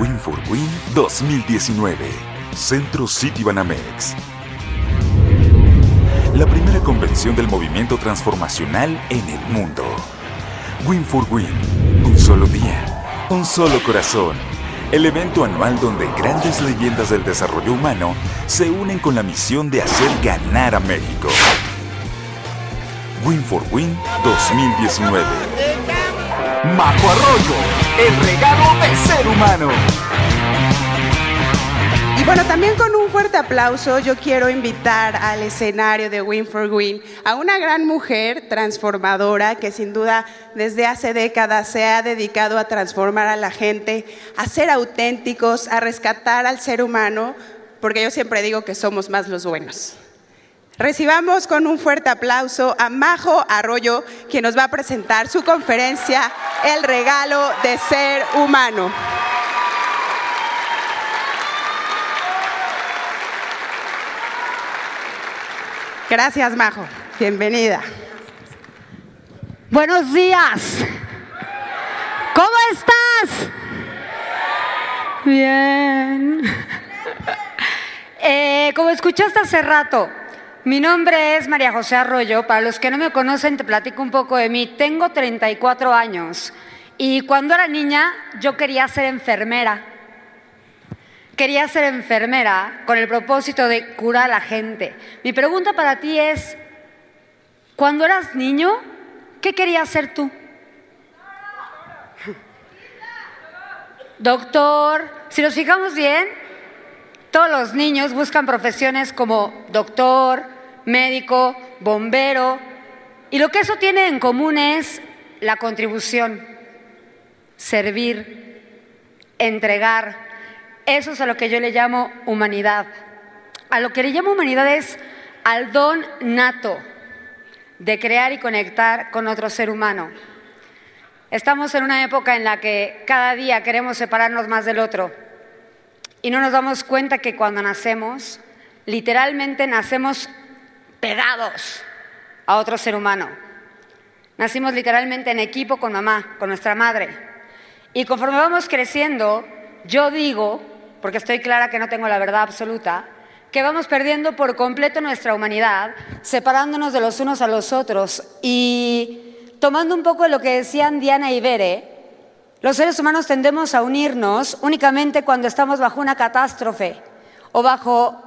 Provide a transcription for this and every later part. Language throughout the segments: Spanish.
Win for Win 2019. Centro City Banamex. La primera convención del movimiento transformacional en el mundo. Win for Win. Un solo día. Un solo corazón. El evento anual donde grandes leyendas del desarrollo humano se unen con la misión de hacer ganar a México. Win for Win 2019. Majo Arroyo, el regalo del ser humano. Y bueno, también con un fuerte aplauso yo quiero invitar al escenario de Win for Win a una gran mujer transformadora que sin duda desde hace décadas se ha dedicado a transformar a la gente, a ser auténticos, a rescatar al ser humano, porque yo siempre digo que somos más los buenos. Recibamos con un fuerte aplauso a Majo Arroyo, quien nos va a presentar su conferencia El regalo de ser humano. Gracias, Majo. Bienvenida. Buenos días. ¿Cómo estás? Bien. Eh, como escuchaste hace rato, mi nombre es María José Arroyo. Para los que no me conocen, te platico un poco de mí. Tengo 34 años y cuando era niña yo quería ser enfermera. Quería ser enfermera con el propósito de curar a la gente. Mi pregunta para ti es, cuando eras niño, ¿qué querías ser tú? Doctor, si nos fijamos bien, todos los niños buscan profesiones como doctor, médico, bombero, y lo que eso tiene en común es la contribución, servir, entregar, eso es a lo que yo le llamo humanidad. A lo que le llamo humanidad es al don nato de crear y conectar con otro ser humano. Estamos en una época en la que cada día queremos separarnos más del otro y no nos damos cuenta que cuando nacemos, literalmente nacemos pegados a otro ser humano. Nacimos literalmente en equipo con mamá, con nuestra madre. Y conforme vamos creciendo, yo digo porque estoy clara que no tengo la verdad absoluta, que vamos perdiendo por completo nuestra humanidad, separándonos de los unos a los otros y tomando un poco de lo que decían Diana y Bere, los seres humanos tendemos a unirnos únicamente cuando estamos bajo una catástrofe o bajo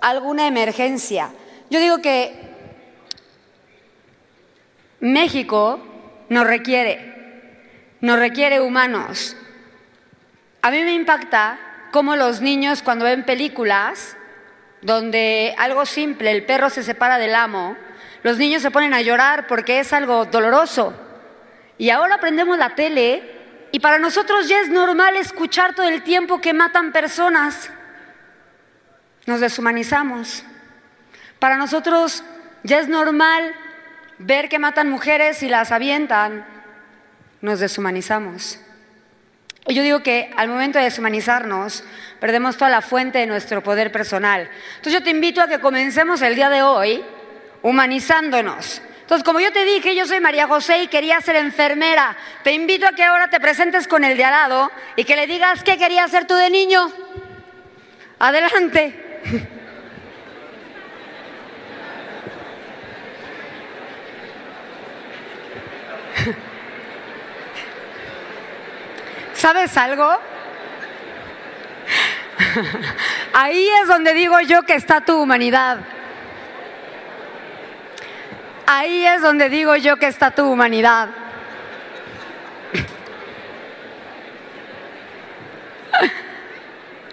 alguna emergencia. Yo digo que México nos requiere, nos requiere humanos. A mí me impacta cómo los niños cuando ven películas donde algo simple, el perro se separa del amo, los niños se ponen a llorar porque es algo doloroso. Y ahora aprendemos la tele y para nosotros ya es normal escuchar todo el tiempo que matan personas. Nos deshumanizamos. Para nosotros ya es normal ver que matan mujeres y las avientan. Nos deshumanizamos. Y yo digo que al momento de deshumanizarnos, perdemos toda la fuente de nuestro poder personal. Entonces yo te invito a que comencemos el día de hoy humanizándonos. Entonces, como yo te dije, yo soy María José y quería ser enfermera. Te invito a que ahora te presentes con el de al lado y que le digas qué querías ser tú de niño. Adelante. ¿Sabes algo? Ahí es donde digo yo que está tu humanidad. Ahí es donde digo yo que está tu humanidad.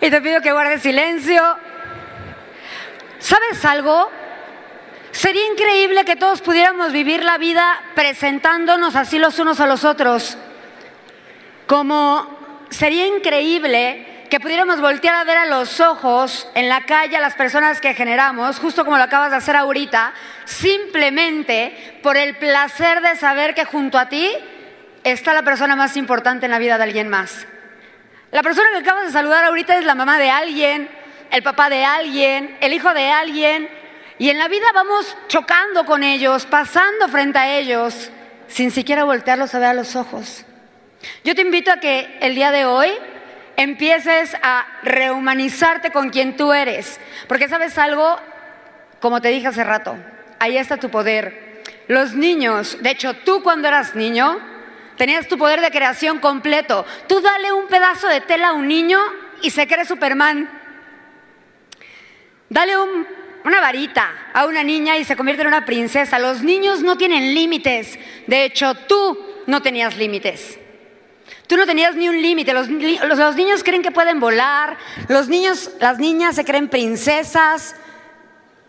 Y te pido que guardes silencio. ¿Sabes algo? Sería increíble que todos pudiéramos vivir la vida presentándonos así los unos a los otros como sería increíble que pudiéramos voltear a ver a los ojos en la calle a las personas que generamos, justo como lo acabas de hacer ahorita, simplemente por el placer de saber que junto a ti está la persona más importante en la vida de alguien más. La persona que acabas de saludar ahorita es la mamá de alguien, el papá de alguien, el hijo de alguien, y en la vida vamos chocando con ellos, pasando frente a ellos, sin siquiera voltearlos a ver a los ojos. Yo te invito a que el día de hoy empieces a rehumanizarte con quien tú eres. Porque sabes algo, como te dije hace rato, ahí está tu poder. Los niños, de hecho tú cuando eras niño, tenías tu poder de creación completo. Tú dale un pedazo de tela a un niño y se cree Superman. Dale una varita a una niña y se convierte en una princesa. Los niños no tienen límites. De hecho, tú no tenías límites. Tú no tenías ni un límite. Los, los, niños creen que pueden volar. Los niños, las niñas se creen princesas.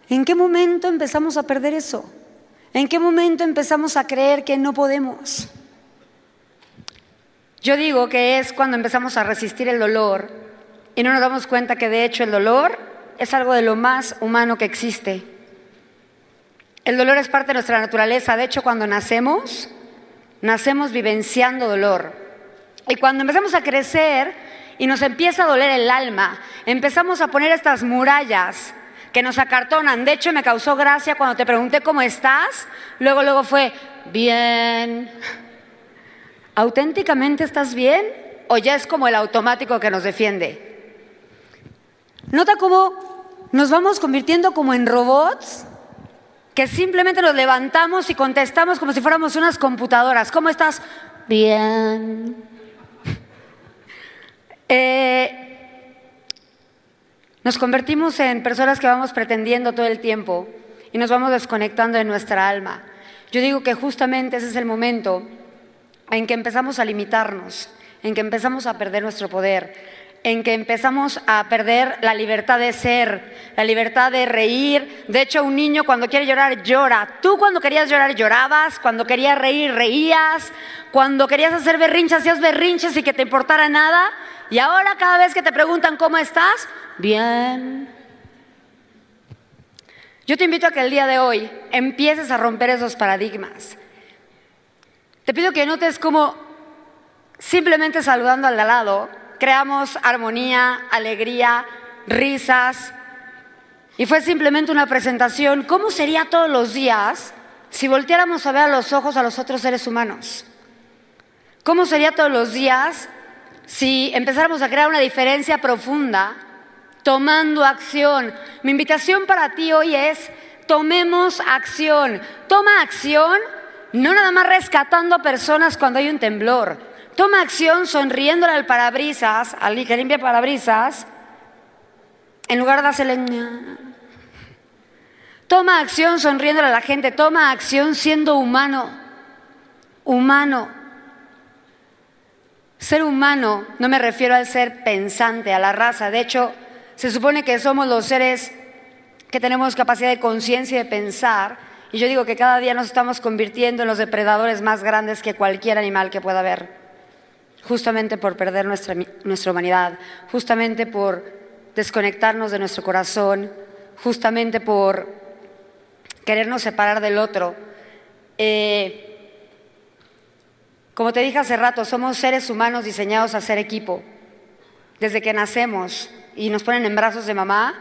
¿En qué momento empezamos a perder eso? ¿En qué momento empezamos a creer que no podemos? Yo digo que es cuando empezamos a resistir el dolor y no nos damos cuenta que de hecho el dolor es algo de lo más humano que existe. El dolor es parte de nuestra naturaleza. De hecho, cuando nacemos, nacemos vivenciando dolor. Y cuando empezamos a crecer y nos empieza a doler el alma, empezamos a poner estas murallas que nos acartonan. De hecho, me causó gracia cuando te pregunté cómo estás. Luego, luego fue, bien. ¿Auténticamente estás bien? ¿O ya es como el automático que nos defiende? Nota cómo nos vamos convirtiendo como en robots que simplemente nos levantamos y contestamos como si fuéramos unas computadoras. ¿Cómo estás? Bien. Eh, nos convertimos en personas que vamos pretendiendo todo el tiempo y nos vamos desconectando de nuestra alma. Yo digo que justamente ese es el momento en que empezamos a limitarnos, en que empezamos a perder nuestro poder, en que empezamos a perder la libertad de ser, la libertad de reír. De hecho, un niño cuando quiere llorar, llora. Tú cuando querías llorar, llorabas. Cuando querías reír, reías. Cuando querías hacer berrinches, hacías berrinches y que te importara nada. Y ahora cada vez que te preguntan cómo estás, bien. Yo te invito a que el día de hoy empieces a romper esos paradigmas. Te pido que notes cómo simplemente saludando al lado, creamos armonía, alegría, risas. Y fue simplemente una presentación. ¿Cómo sería todos los días si volteáramos a ver a los ojos a los otros seres humanos? ¿Cómo sería todos los días si empezáramos a crear una diferencia profunda tomando acción? Mi invitación para ti hoy es, tomemos acción. Toma acción, no nada más rescatando a personas cuando hay un temblor. Toma acción sonriéndole al parabrisas, al que limpia parabrisas, en lugar de hacerle... Toma acción sonriéndole a la gente, toma acción siendo humano, humano. Ser humano no me refiero al ser pensante, a la raza. De hecho, se supone que somos los seres que tenemos capacidad de conciencia y de pensar. Y yo digo que cada día nos estamos convirtiendo en los depredadores más grandes que cualquier animal que pueda haber justamente por perder nuestra, nuestra humanidad, justamente por desconectarnos de nuestro corazón, justamente por querernos separar del otro. Eh, como te dije hace rato, somos seres humanos diseñados a ser equipo. Desde que nacemos y nos ponen en brazos de mamá,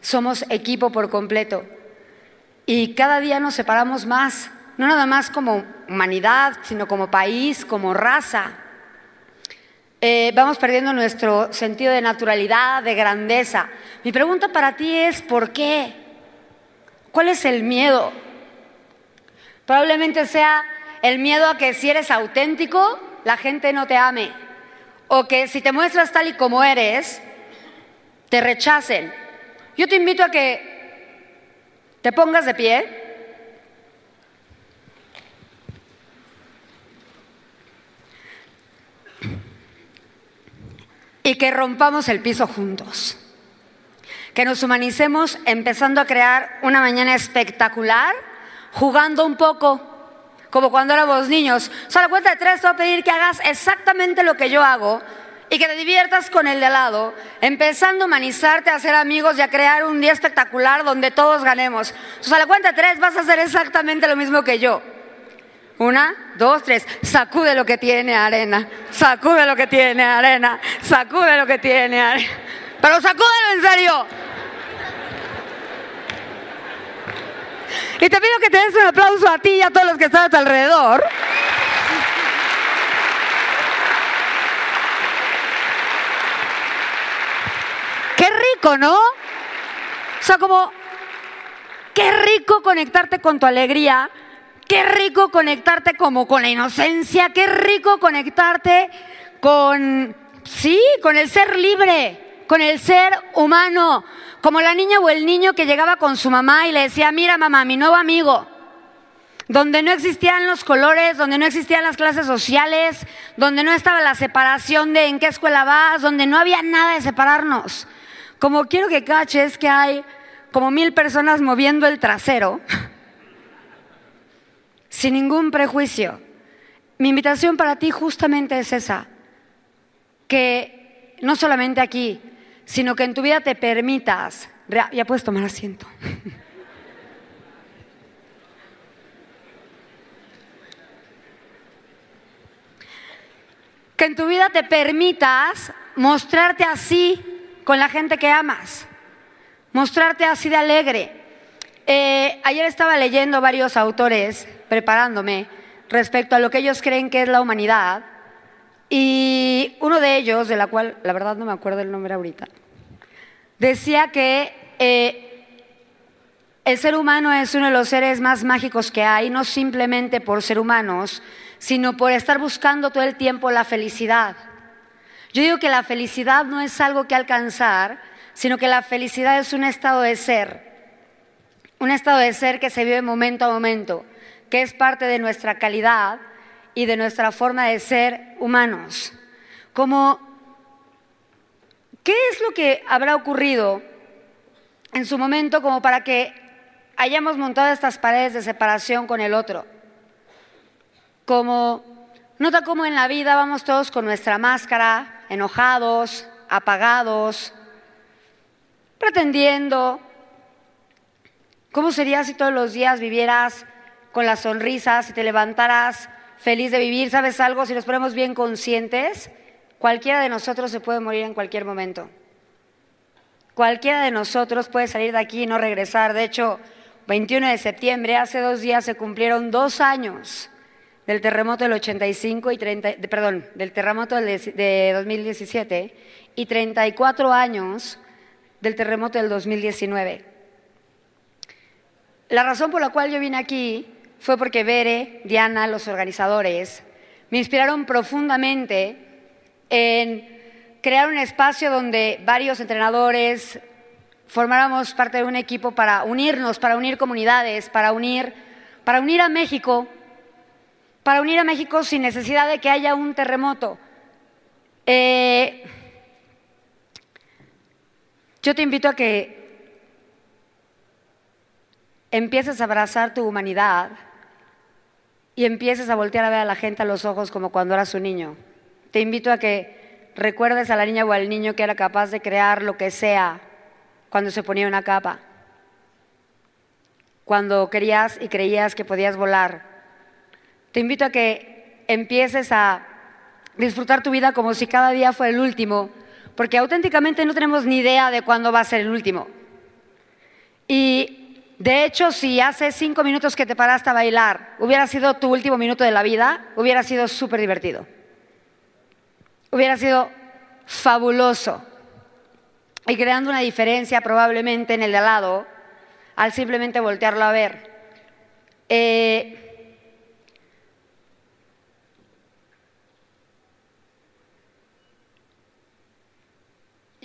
somos equipo por completo. Y cada día nos separamos más, no nada más como humanidad, sino como país, como raza. Eh, vamos perdiendo nuestro sentido de naturalidad, de grandeza. Mi pregunta para ti es, ¿por qué? ¿Cuál es el miedo? Probablemente sea el miedo a que si eres auténtico, la gente no te ame. O que si te muestras tal y como eres, te rechacen. Yo te invito a que te pongas de pie. y que rompamos el piso juntos. Que nos humanicemos empezando a crear una mañana espectacular, jugando un poco, como cuando éramos niños. Solo cuenta de tres te voy a pedir que hagas exactamente lo que yo hago y que te diviertas con el de lado, empezando a humanizarte, a ser amigos y a crear un día espectacular donde todos ganemos. O la cuenta de tres vas a hacer exactamente lo mismo que yo. Una, dos, tres. Sacude lo que tiene arena. Sacude lo que tiene arena. Sacude lo que tiene arena. Pero sacúdelo en serio. Y te pido que te des un aplauso a ti y a todos los que están a tu alrededor. rico, ¿no? O sea, como, qué rico conectarte con tu alegría, qué rico conectarte como con la inocencia, qué rico conectarte con, sí, con el ser libre, con el ser humano, como la niña o el niño que llegaba con su mamá y le decía, mira mamá, mi nuevo amigo, donde no existían los colores, donde no existían las clases sociales, donde no estaba la separación de en qué escuela vas, donde no había nada de separarnos. Como quiero que caches que hay como mil personas moviendo el trasero, sin ningún prejuicio. Mi invitación para ti justamente es esa, que no solamente aquí, sino que en tu vida te permitas, ya puedes tomar asiento. que en tu vida te permitas mostrarte así con la gente que amas, mostrarte así de alegre. Eh, ayer estaba leyendo varios autores, preparándome, respecto a lo que ellos creen que es la humanidad, y uno de ellos, de la cual la verdad no me acuerdo el nombre ahorita, decía que eh, el ser humano es uno de los seres más mágicos que hay, no simplemente por ser humanos, sino por estar buscando todo el tiempo la felicidad. Yo digo que la felicidad no es algo que alcanzar, sino que la felicidad es un estado de ser, un estado de ser que se vive momento a momento, que es parte de nuestra calidad y de nuestra forma de ser humanos. Como, ¿qué es lo que habrá ocurrido en su momento como para que hayamos montado estas paredes de separación con el otro? Como, nota cómo en la vida vamos todos con nuestra máscara, enojados, apagados, pretendiendo. ¿Cómo sería si todos los días vivieras con la sonrisa, si te levantaras feliz de vivir? ¿Sabes algo? Si nos ponemos bien conscientes, cualquiera de nosotros se puede morir en cualquier momento. Cualquiera de nosotros puede salir de aquí y no regresar. De hecho, 21 de septiembre, hace dos días se cumplieron dos años del terremoto del 85 y 30, perdón, del terremoto de 2017 y 34 años del terremoto del 2019. La razón por la cual yo vine aquí fue porque Bere, Diana, los organizadores, me inspiraron profundamente en crear un espacio donde varios entrenadores formáramos parte de un equipo para unirnos, para unir comunidades, para unir, para unir a México para unir a México sin necesidad de que haya un terremoto. Eh, yo te invito a que empieces a abrazar tu humanidad y empieces a voltear a ver a la gente a los ojos como cuando eras un niño. Te invito a que recuerdes a la niña o al niño que era capaz de crear lo que sea cuando se ponía una capa, cuando querías y creías que podías volar te invito a que empieces a disfrutar tu vida como si cada día fuera el último, porque auténticamente no tenemos ni idea de cuándo va a ser el último. Y de hecho, si hace cinco minutos que te paraste a bailar hubiera sido tu último minuto de la vida, hubiera sido súper divertido. Hubiera sido fabuloso. Y creando una diferencia probablemente en el de al lado, al simplemente voltearlo a ver. Eh,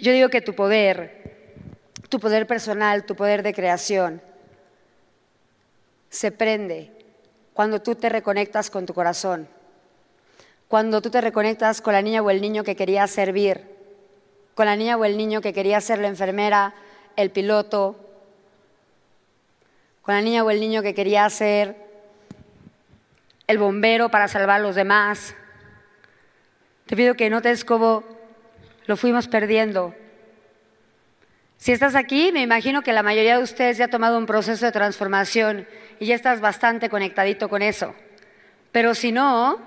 Yo digo que tu poder, tu poder personal, tu poder de creación, se prende cuando tú te reconectas con tu corazón, cuando tú te reconectas con la niña o el niño que quería servir, con la niña o el niño que quería ser la enfermera, el piloto, con la niña o el niño que quería ser el bombero para salvar a los demás. Te pido que notes cómo lo fuimos perdiendo. Si estás aquí, me imagino que la mayoría de ustedes ya ha tomado un proceso de transformación y ya estás bastante conectadito con eso. Pero si no,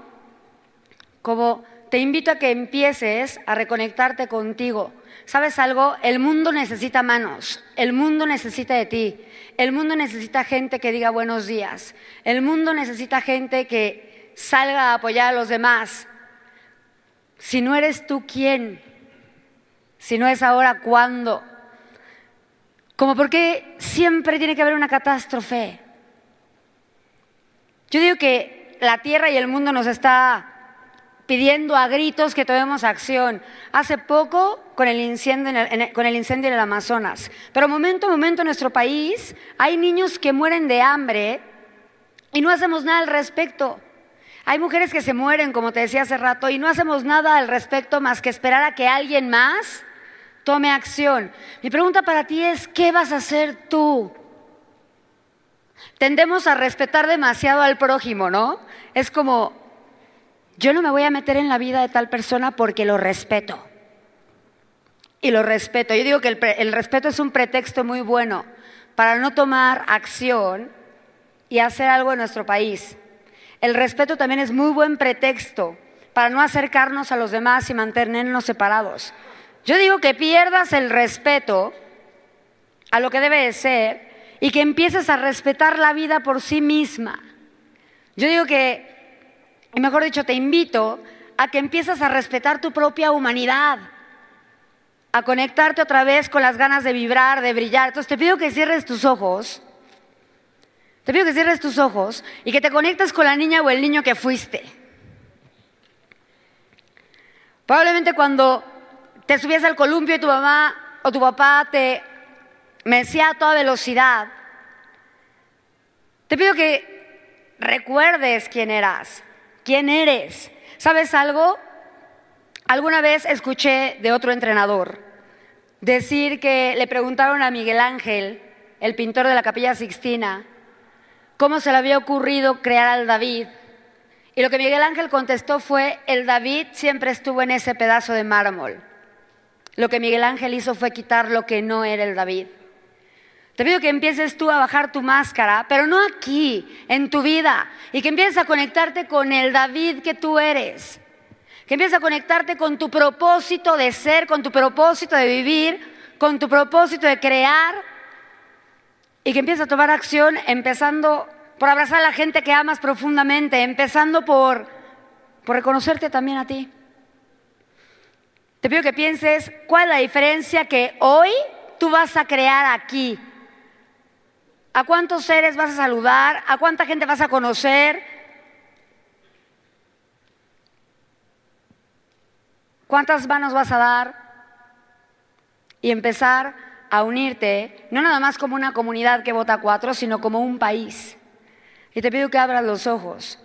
como te invito a que empieces a reconectarte contigo. ¿Sabes algo? El mundo necesita manos, el mundo necesita de ti, el mundo necesita gente que diga buenos días, el mundo necesita gente que salga a apoyar a los demás. Si no eres tú, ¿quién? Si no es ahora, ¿cuándo? Como por qué siempre tiene que haber una catástrofe. Yo digo que la tierra y el mundo nos está pidiendo a gritos que tomemos acción. Hace poco con el, incendio en el, con el incendio en el Amazonas. Pero momento a momento en nuestro país hay niños que mueren de hambre y no hacemos nada al respecto. Hay mujeres que se mueren, como te decía hace rato, y no hacemos nada al respecto más que esperar a que alguien más tome acción. Mi pregunta para ti es, ¿qué vas a hacer tú? Tendemos a respetar demasiado al prójimo, ¿no? Es como, yo no me voy a meter en la vida de tal persona porque lo respeto. Y lo respeto. Yo digo que el, respeto es un pretexto muy bueno para no tomar acción y hacer algo en nuestro país. El respeto también es muy buen pretexto para no acercarnos a los demás y mantenernos separados. Yo digo que pierdas el respeto a lo que debe de ser y que empieces a respetar la vida por sí misma. Yo digo que y mejor dicho, te invito a que empieces a respetar tu propia humanidad, a conectarte otra vez con las ganas de vibrar, de brillar. Entonces te pido que cierres tus ojos, te pido que cierres tus ojos y que te conectes con la niña o el niño que fuiste. Probablemente cuando te subías al columpio y tu mamá o tu papá te mecía a toda velocidad, te pido que recuerdes quién eras. ¿Quién eres? ¿Sabes algo? Alguna vez escuché de otro entrenador decir que le preguntaron a Miguel Ángel, el pintor de la Capilla Sixtina, cómo se le había ocurrido crear al David. Y lo que Miguel Ángel contestó fue, el David siempre estuvo en ese pedazo de mármol. Lo que Miguel Ángel hizo fue quitar lo que no era el David. Te pido que empieces tú a bajar tu máscara, pero no aquí, en tu vida, y que empieces a conectarte con el David que tú eres. Que empieces a conectarte con tu propósito de ser, con tu propósito de vivir, con tu propósito de crear, y que empieces a tomar acción empezando por abrazar a la gente que amas profundamente, empezando por, por reconocerte también a ti. Te pido que pienses cuál es la diferencia que hoy tú vas a crear aquí ¿A cuántos seres vas a saludar? ¿A cuánta gente vas a conocer? ¿Cuántas manos vas a dar? Y empezar a unirte, no nada más como una comunidad que vota cuatro, sino como un país. Y te pido que abras los ojos.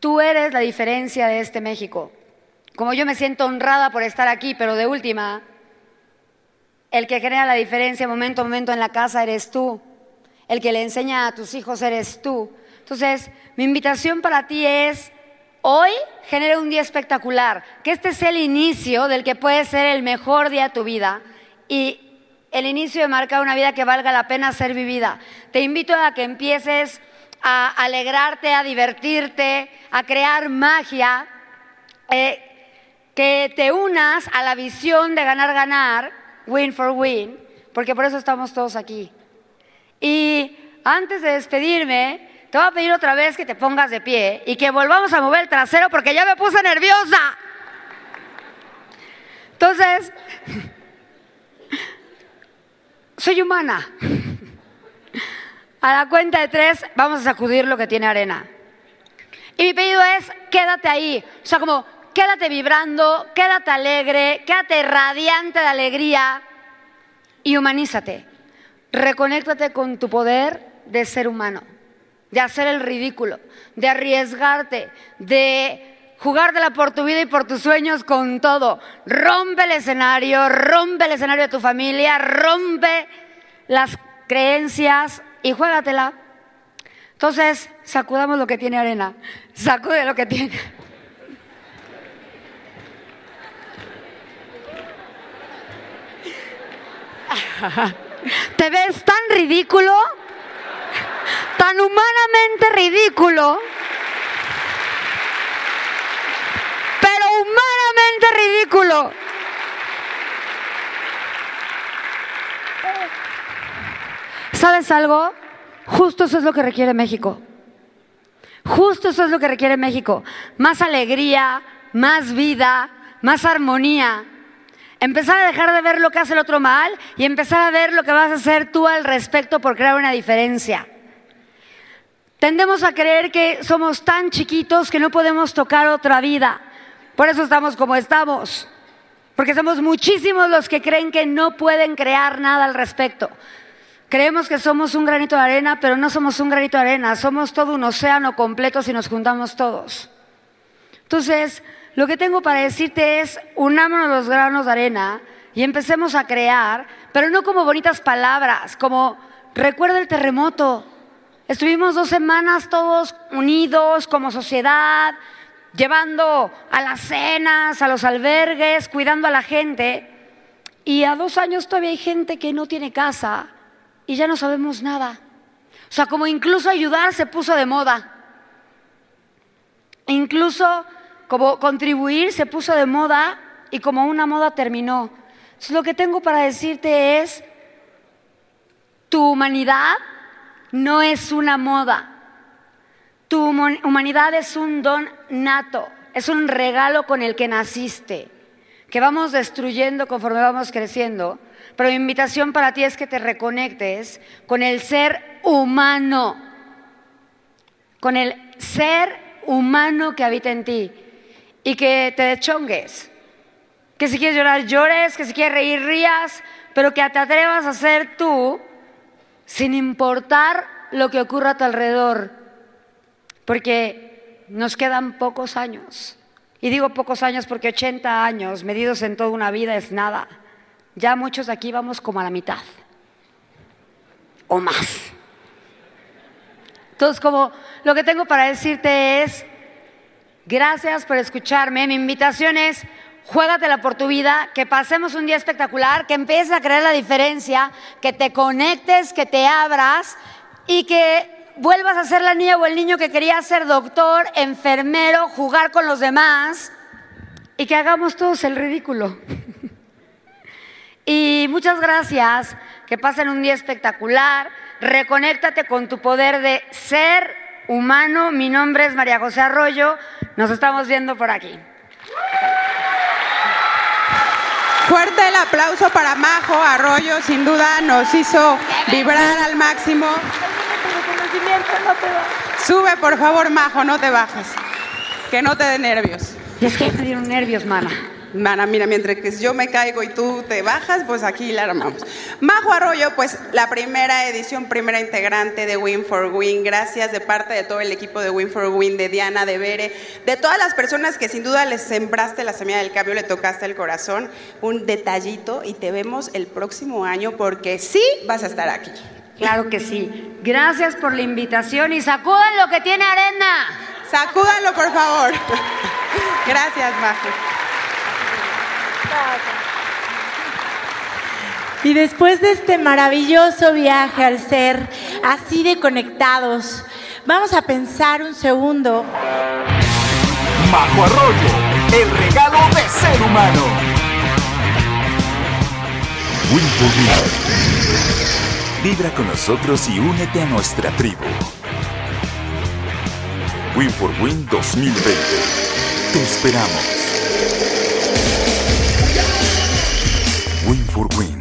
Tú eres la diferencia de este México. Como yo me siento honrada por estar aquí, pero de última, el que crea la diferencia momento a momento en la casa eres tú. El que le enseña a tus hijos eres tú. Entonces, mi invitación para ti es, hoy genera un día espectacular, que este sea el inicio del que puede ser el mejor día de tu vida y el inicio de marcar una vida que valga la pena ser vivida. Te invito a que empieces a alegrarte, a divertirte, a crear magia, eh, que te unas a la visión de ganar, ganar win for win, porque por eso estamos todos aquí. Y antes de despedirme, te voy a pedir otra vez que te pongas de pie y que volvamos a mover el trasero porque ya me puse nerviosa. Entonces, soy humana. A la cuenta de tres vamos a sacudir lo que tiene arena. Y mi pedido es, quédate ahí. O sea, como quédate vibrando, quédate alegre, quédate radiante de alegría y humanízate. Reconéctate con tu poder de ser humano, de hacer el ridículo, de arriesgarte, de jugártela por tu vida y por tus sueños con todo. Rompe el escenario, rompe el escenario de tu familia, rompe las creencias y juégatela. Entonces, sacudamos lo que tiene arena, sacude lo que tiene. ¿Te ves tan ridículo? Tan humanamente ridículo. Pero humanamente ridículo. ¿Sabes algo? Justo eso es lo que requiere México. Justo eso es lo que requiere México. Más alegría, más vida, más armonía. Empezar a dejar de ver lo que hace el otro mal y empezar a ver lo que vas a hacer tú al respecto por crear una diferencia. Tendemos a creer que somos tan chiquitos que no podemos tocar otra vida. Por eso estamos como estamos. Porque somos muchísimos los que creen que no pueden crear nada al respecto. Creemos que somos un granito de arena, pero no somos un granito de arena, somos todo un océano completo si nos juntamos todos. Entonces, lo que tengo para decirte es, unámonos los granos de arena y empecemos a crear, pero no como bonitas palabras, como recuerda el terremoto. Estuvimos dos semanas todos unidos como sociedad, llevando a las cenas, a los albergues, cuidando a la gente. Y a dos años todavía hay gente que no tiene casa y ya no sabemos nada. O sea, como incluso ayudar se puso de moda. Incluso como contribuir se puso de moda y como una moda terminó. Entonces, lo que tengo para decirte es, tu humanidad no es una moda. Tu humanidad es un don nato, es un regalo con el que naciste, que vamos destruyendo conforme vamos creciendo pero mi invitación para ti es que te reconectes con el ser humano, con el ser humano que habita en ti y que te deschongues. Que si quieres llorar, llores, que si quieres reír, rías, pero que te atrevas a ser tú sin importar lo que ocurra a tu alrededor. Porque nos quedan pocos años. Y digo pocos años porque 80 años medidos en toda una vida es nada. Ya muchos de aquí vamos como a la mitad o más. Entonces, como lo que tengo para decirte es, gracias por escucharme. Mi invitación es, juégatela por tu vida, que pasemos un día espectacular, que empieces a crear la diferencia, que te conectes, que te abras y que vuelvas a ser la niña o el niño que quería ser doctor, enfermero, jugar con los demás y que hagamos todos el ridículo. Y muchas gracias, que pasen un día espectacular. Reconéctate con tu poder de ser humano. Mi nombre es María José Arroyo. Nos estamos viendo por aquí. Fuerte el aplauso para Majo Arroyo, sin duda nos hizo vibrar al máximo. Sube, por favor, Majo, no te bajes. Que no te dé nervios. es que me dieron nervios, mana. Mana, mira, mientras que yo me caigo y tú te bajas, pues aquí la armamos. Majo Arroyo, pues la primera edición, primera integrante de Win for Win. Gracias de parte de todo el equipo de Win for Win, de Diana, de Bere, de todas las personas que sin duda les sembraste la semilla del cambio, le tocaste el corazón. Un detallito y te vemos el próximo año porque sí vas a estar aquí. Claro que sí. Gracias por la invitación y sacudan lo que tiene arena. Sacúdanlo, por favor. Gracias, Majo. Y después de este maravilloso viaje al ser así de conectados, vamos a pensar un segundo. Majo Arroyo, el regalo de ser humano. Win for Win. Vibra con nosotros y únete a nuestra tribu. Win for Win 2020. Te esperamos. Win.